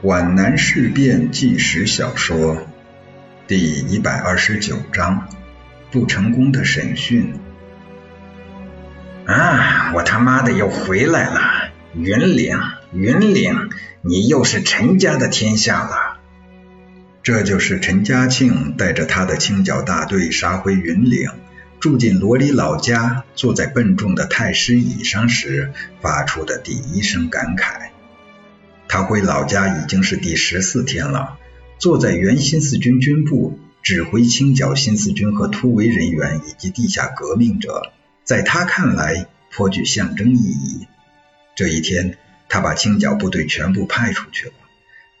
皖南事变纪实小说第一百二十九章：不成功的审讯。啊！我他妈的又回来了！云岭，云岭，你又是陈家的天下了。这就是陈家庆带着他的清剿大队杀回云岭，住进罗里老家，坐在笨重的太师椅上时发出的第一声感慨。他回老家已经是第十四天了，坐在原新四军军部，指挥清剿新四军和突围人员以及地下革命者，在他看来颇具象征意义。这一天，他把清剿部队全部派出去了。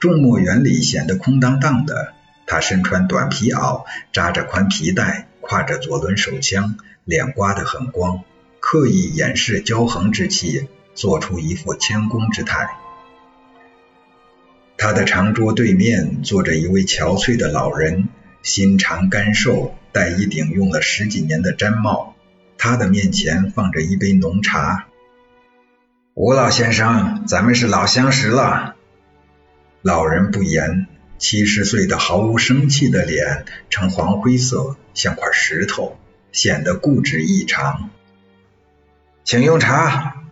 众墨园里显得空荡荡的。他身穿短皮袄，扎着宽皮带，挎着左轮手枪，脸刮得很光，刻意掩饰骄横之气，做出一副谦恭之态。他的长桌对面坐着一位憔悴的老人，心长干瘦，戴一顶用了十几年的毡帽。他的面前放着一杯浓茶。吴老先生，咱们是老相识了。老人不言，七十岁的毫无生气的脸呈黄灰色，像块石头，显得固执异常。请用茶。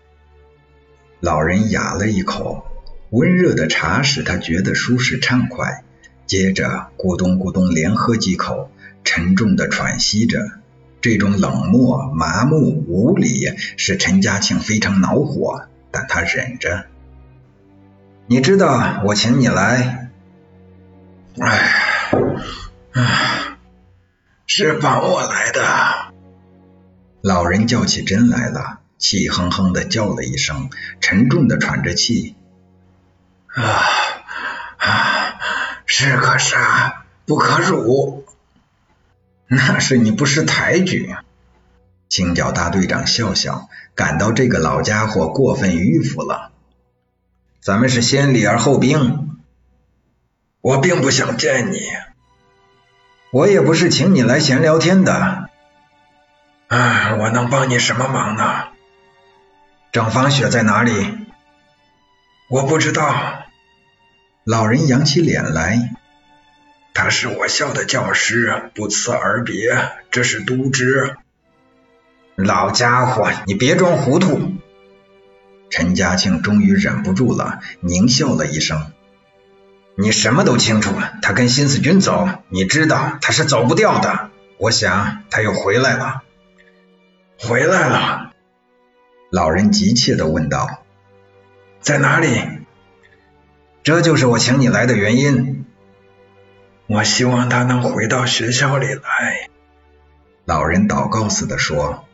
老人哑了一口，温热的茶使他觉得舒适畅快。接着咕咚咕咚连喝几口，沉重的喘息着。这种冷漠、麻木、无礼，使陈家庆非常恼火，但他忍着。你知道我请你来，哎，唉，是帮我来的。老人叫起真来了，气哼哼的叫了一声，沉重的喘着气。啊啊，士可杀，不可辱。那是你不识抬举。清剿大队长笑笑，感到这个老家伙过分迂腐了。咱们是先礼而后兵，我并不想见你，我也不是请你来闲聊天的。啊，我能帮你什么忙呢？郑芳雪在哪里？我不知道。老人扬起脸来，他是我校的教师，不辞而别，这是渎职。老家伙，你别装糊涂。陈家庆终于忍不住了，狞笑了一声：“你什么都清楚，他跟新四军走，你知道他是走不掉的。我想他又回来了。”“回来了？”老人急切地问道。“在哪里？”“这就是我请你来的原因。”“我希望他能回到学校里来。”老人祷告似的说：“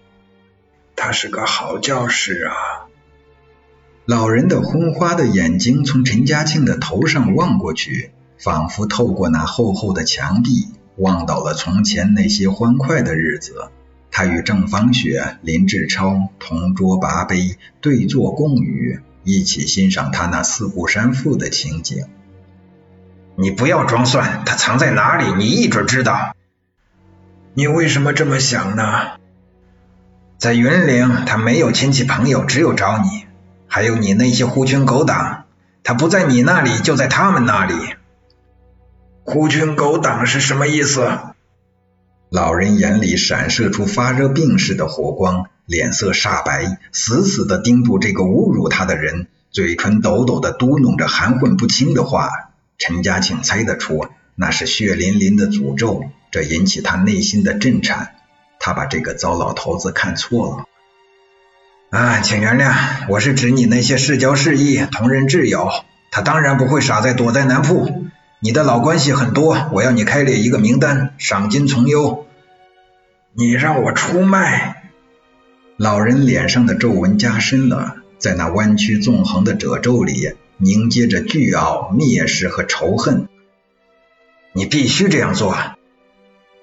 他是个好教师啊。”老人的昏花的眼睛从陈家庆的头上望过去，仿佛透过那厚厚的墙壁，望到了从前那些欢快的日子。他与郑芳雪、林志超同桌拔杯，对坐共语，一起欣赏他那四顾山赋的情景。你不要装蒜，他藏在哪里？你一准知道。你为什么这么想呢？在云岭，他没有亲戚朋友，只有找你。还有你那些狐群狗党，他不在你那里，就在他们那里。狐群狗党是什么意思？老人眼里闪射出发热病似的火光，脸色煞白，死死地盯住这个侮辱他的人，嘴唇抖抖地嘟哝着含混不清的话。陈家庆猜得出，那是血淋淋的诅咒，这引起他内心的震颤。他把这个糟老头子看错了。啊，请原谅，我是指你那些世交世义、同人挚友，他当然不会傻在躲在南铺。你的老关系很多，我要你开列一个名单，赏金从优。你让我出卖？老人脸上的皱纹加深了，在那弯曲纵横的褶皱里凝结着倨傲、蔑视和仇恨。你必须这样做。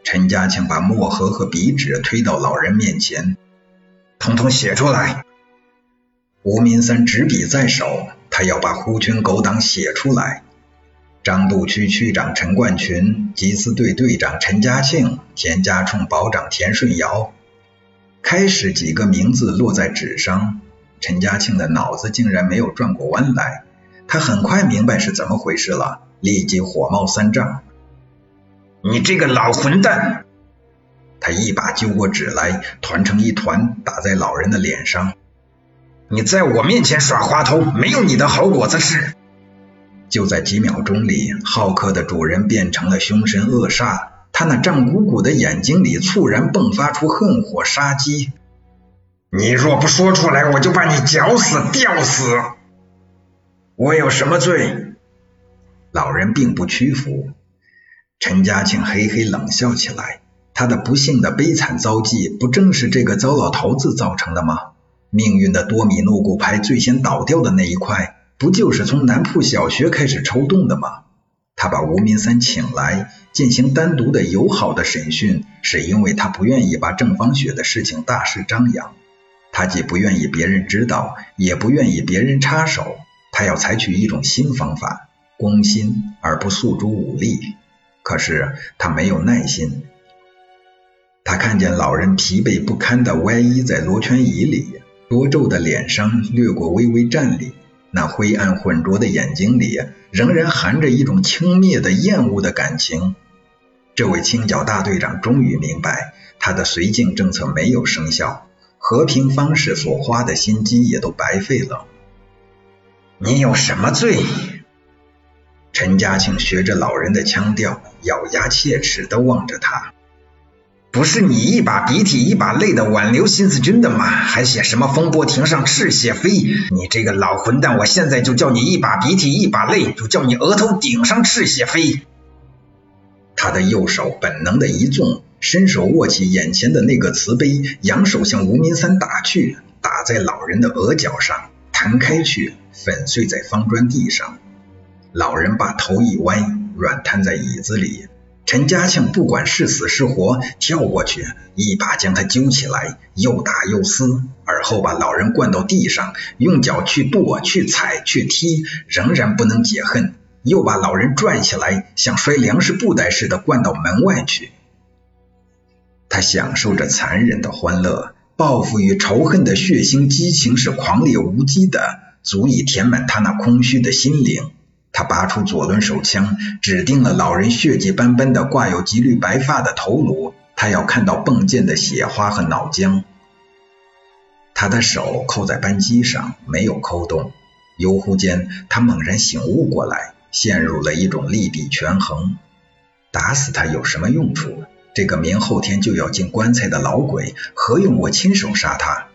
陈家庆把墨盒和笔纸推到老人面前。统统写出来！吴民三执笔在手，他要把狐群狗党写出来。张渡区区长陈冠群、缉私队队长陈家庆、田家冲保长田顺尧。开始几个名字落在纸上，陈家庆的脑子竟然没有转过弯来。他很快明白是怎么回事了，立即火冒三丈：“你这个老混蛋！”他一把揪过纸来，团成一团打在老人的脸上。你在我面前耍滑头，没有你的好果子吃！就在几秒钟里，浩克的主人变成了凶神恶煞，他那胀鼓鼓的眼睛里猝然迸发出恨火杀机。你若不说出来，我就把你绞死、吊死！我有什么罪？老人并不屈服。陈嘉庆嘿嘿冷笑起来。他的不幸的悲惨遭际，不正是这个糟老头子造成的吗？命运的多米诺骨牌最先倒掉的那一块，不就是从南铺小学开始抽动的吗？他把吴明三请来进行单独的友好的审讯，是因为他不愿意把郑芳雪的事情大肆张扬。他既不愿意别人知道，也不愿意别人插手。他要采取一种新方法，攻心而不诉诸武力。可是他没有耐心。他看见老人疲惫不堪地歪依在罗圈椅里，多皱的脸上掠过微微战栗，那灰暗浑浊的眼睛里仍然含着一种轻蔑的厌恶的感情。这位清剿大队长终于明白，他的绥靖政策没有生效，和平方式所花的心机也都白费了。你有什么罪？陈嘉庆学着老人的腔调，咬牙切齿地望着他。不是你一把鼻涕一把泪的挽留新四军的吗？还写什么风波亭上赤血飞？你这个老混蛋，我现在就叫你一把鼻涕一把泪，就叫你额头顶上赤血飞！他的右手本能的一纵，伸手握起眼前的那个瓷杯，扬手向吴明三打去，打在老人的额角上，弹开去，粉碎在方砖地上。老人把头一歪，软瘫在椅子里。陈嘉庆不管是死是活，跳过去，一把将他揪起来，又打又撕，而后把老人灌到地上，用脚去跺、去踩、去踢，仍然不能解恨，又把老人拽起来，像摔粮食布袋似的灌到门外去。他享受着残忍的欢乐，报复与仇恨的血腥激情是狂烈无羁的，足以填满他那空虚的心灵。他拔出左轮手枪，指定了老人血迹斑斑的、挂有几缕白发的头颅。他要看到迸溅的血花和脑浆。他的手扣在扳机上，没有扣动。悠忽间，他猛然醒悟过来，陷入了一种利弊权衡。打死他有什么用处？这个明后天就要进棺材的老鬼，何用我亲手杀他？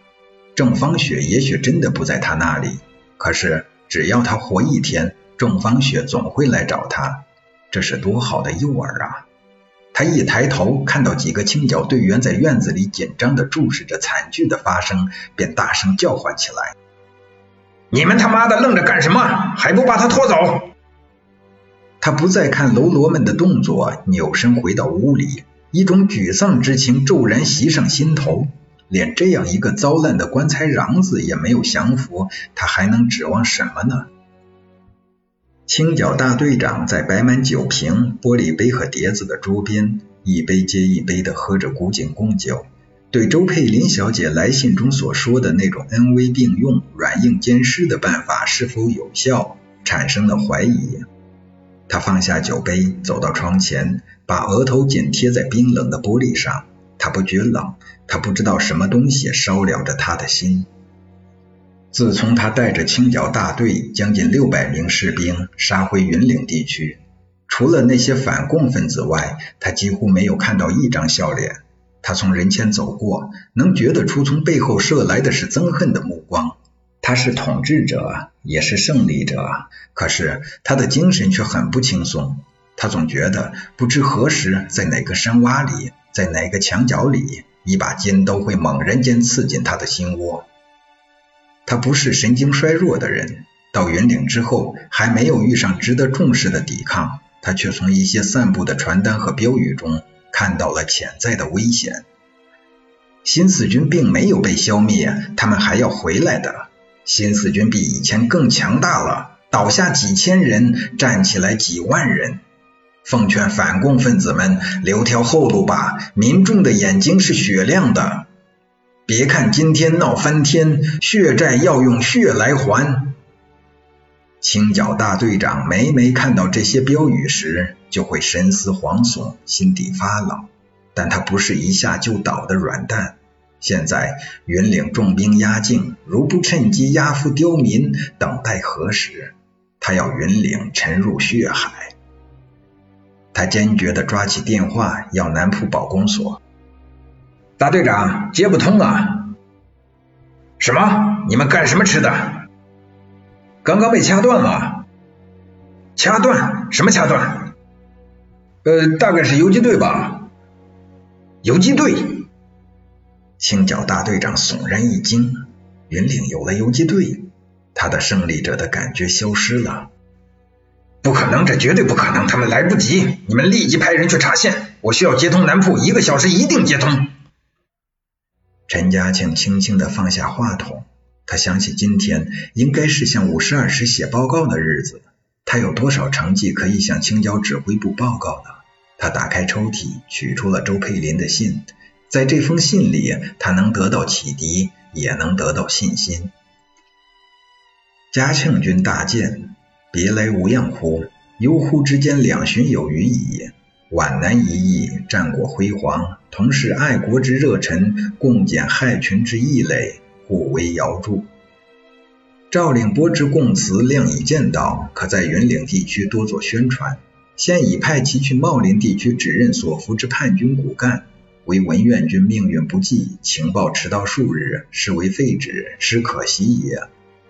郑芳雪也许真的不在他那里，可是只要他活一天。郑芳雪总会来找他，这是多好的诱饵啊！他一抬头，看到几个清剿队员在院子里紧张地注视着惨剧的发生，便大声叫唤起来：“你们他妈的愣着干什么？还不把他拖走！”他不再看喽啰们的动作，扭身回到屋里，一种沮丧之情骤然袭上心头。连这样一个糟烂的棺材瓤子也没有降服，他还能指望什么呢？青脚大队长在摆满酒瓶、玻璃杯和碟子的桌边，一杯接一杯地喝着古井贡酒，对周佩林小姐来信中所说的那种恩威并用、软硬兼施的办法是否有效，产生了怀疑。他放下酒杯，走到窗前，把额头紧贴在冰冷的玻璃上。他不觉冷，他不知道什么东西烧燎着他的心。自从他带着清剿大队将近六百名士兵杀回云岭地区，除了那些反共分子外，他几乎没有看到一张笑脸。他从人前走过，能觉得出从背后射来的是憎恨的目光。他是统治者，也是胜利者，可是他的精神却很不轻松。他总觉得，不知何时，在哪个山洼里，在哪个墙角里，一把尖刀会猛然间刺进他的心窝。他不是神经衰弱的人，到云岭之后还没有遇上值得重视的抵抗，他却从一些散布的传单和标语中看到了潜在的危险。新四军并没有被消灭，他们还要回来的。新四军比以前更强大了，倒下几千人，站起来几万人。奉劝反共分子们留条后路吧，民众的眼睛是雪亮的。别看今天闹翻天，血债要用血来还。青脚大队长每每看到这些标语时，就会神思惶悚，心底发冷。但他不是一下就倒的软蛋。现在云岭重兵压境，如不趁机压服刁民，等待何时？他要云岭沉入血海。他坚决地抓起电话，要南浦保公所。大队长接不通啊！什么？你们干什么吃的？刚刚被掐断了。掐断？什么掐断？呃，大概是游击队吧。游击队。青角大队长悚然一惊，云岭有了游击队，他的胜利者的感觉消失了。不可能，这绝对不可能，他们来不及，你们立即派人去查线，我需要接通南铺，一个小时一定接通。陈嘉庆轻轻的放下话筒，他想起今天应该是向五十二师写报告的日子，他有多少成绩可以向青椒指挥部报告呢？他打开抽屉，取出了周佩林的信。在这封信里，他能得到启迪，也能得到信心。嘉庆君大鉴，别来无恙乎？悠忽之间，两旬有余矣。皖南一役，战果辉煌，同是爱国之热忱，共减害群之异类，互为遥助。赵领波之供词，量已见到，可在云岭地区多做宣传。现已派其去茂林地区指认所俘之叛军骨干。为文苑军命运不济，情报迟到数日，实为废纸，实可惜也。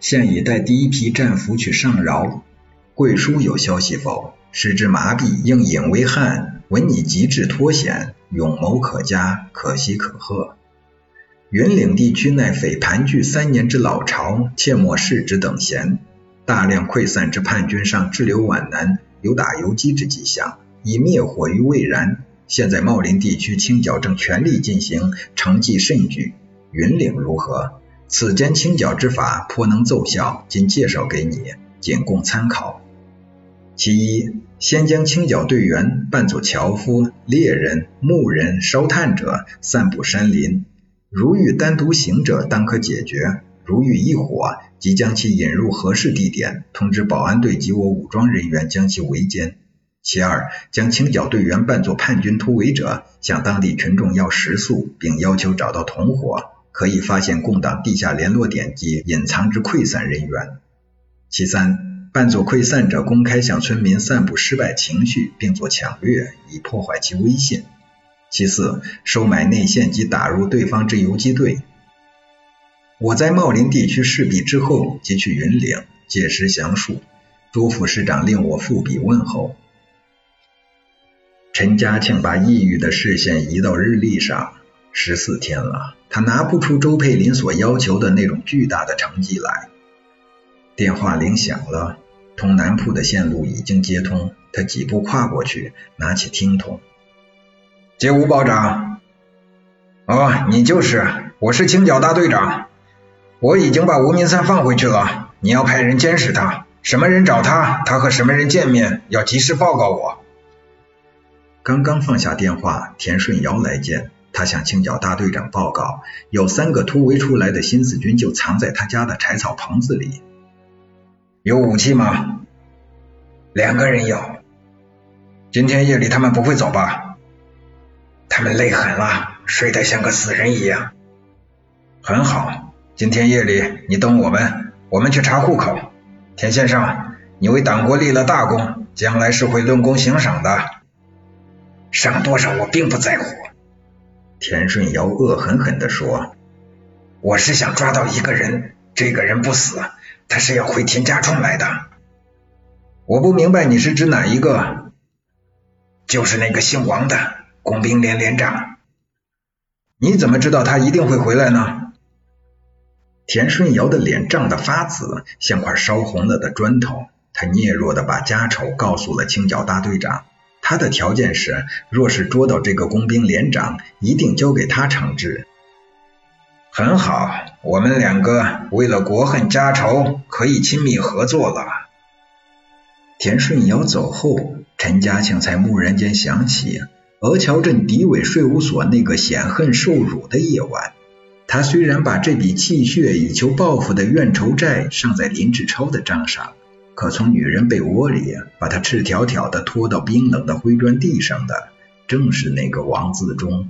现已带第一批战俘去上饶。贵书有消息否？使之麻痹，应引为汉。闻你极致脱险，勇谋可嘉，可喜可贺。云岭地区乃匪盘踞三年之老巢，切莫视之等闲。大量溃散之叛军上滞留皖南，有打游击之迹象，已灭火于未然。现在茂林地区清剿正全力进行，成绩甚巨。云岭如何？此间清剿之法颇能奏效，今介绍给你，仅供参考。其一，先将清剿队员扮作樵夫、猎人、牧人、烧炭者，散布山林。如遇单独行者，当可解决；如遇一伙，即将其引入合适地点，通知保安队及我武装人员将其围歼。其二，将清剿队员扮作叛军突围者，向当地群众要食宿，并要求找到同伙，可以发现共党地下联络点及隐藏之溃散人员。其三，扮作溃散者，公开向村民散布失败情绪，并作抢掠，以破坏其威信。其四，收买内线及打入对方之游击队。我在茂林地区事毕之后，即去云岭，届时详述。朱副师长令我复笔问候。陈嘉庆把抑郁的视线移到日历上，十四天了，他拿不出周佩林所要求的那种巨大的成绩来。电话铃响了，通南铺的线路已经接通，他几步跨过去，拿起听筒，接吴保长。哦，你就是，我是清剿大队长，我已经把吴明三放回去了，你要派人监视他，什么人找他，他和什么人见面，要及时报告我。刚刚放下电话，田顺尧来见他，向清剿大队长报告，有三个突围出来的新四军就藏在他家的柴草棚子里。有武器吗？两个人有。今天夜里他们不会走吧？他们累狠了，睡得像个死人一样。很好，今天夜里你等我们，我们去查户口。田先生，你为党国立了大功，将来是会论功行赏的。赏多少我并不在乎，田顺尧恶狠狠地说：“我是想抓到一个人，这个人不死，他是要回田家冲来的。我不明白你是指哪一个？就是那个姓王的工兵连连长。你怎么知道他一定会回来呢？”田顺尧的脸涨得发紫，像块烧红了的砖头。他嗫嚅的把家丑告诉了清剿大队长。他的条件是，若是捉到这个工兵连长，一定交给他惩治。很好，我们两个为了国恨家仇，可以亲密合作了。田顺尧走后，陈嘉庆才蓦然间想起鹅桥镇敌伪税务所那个显恨受辱的夜晚。他虽然把这笔气血以求报复的怨仇债上在林志超的账上。可从女人被窝里把他赤条条的拖到冰冷的灰砖地上的，正是那个王自忠。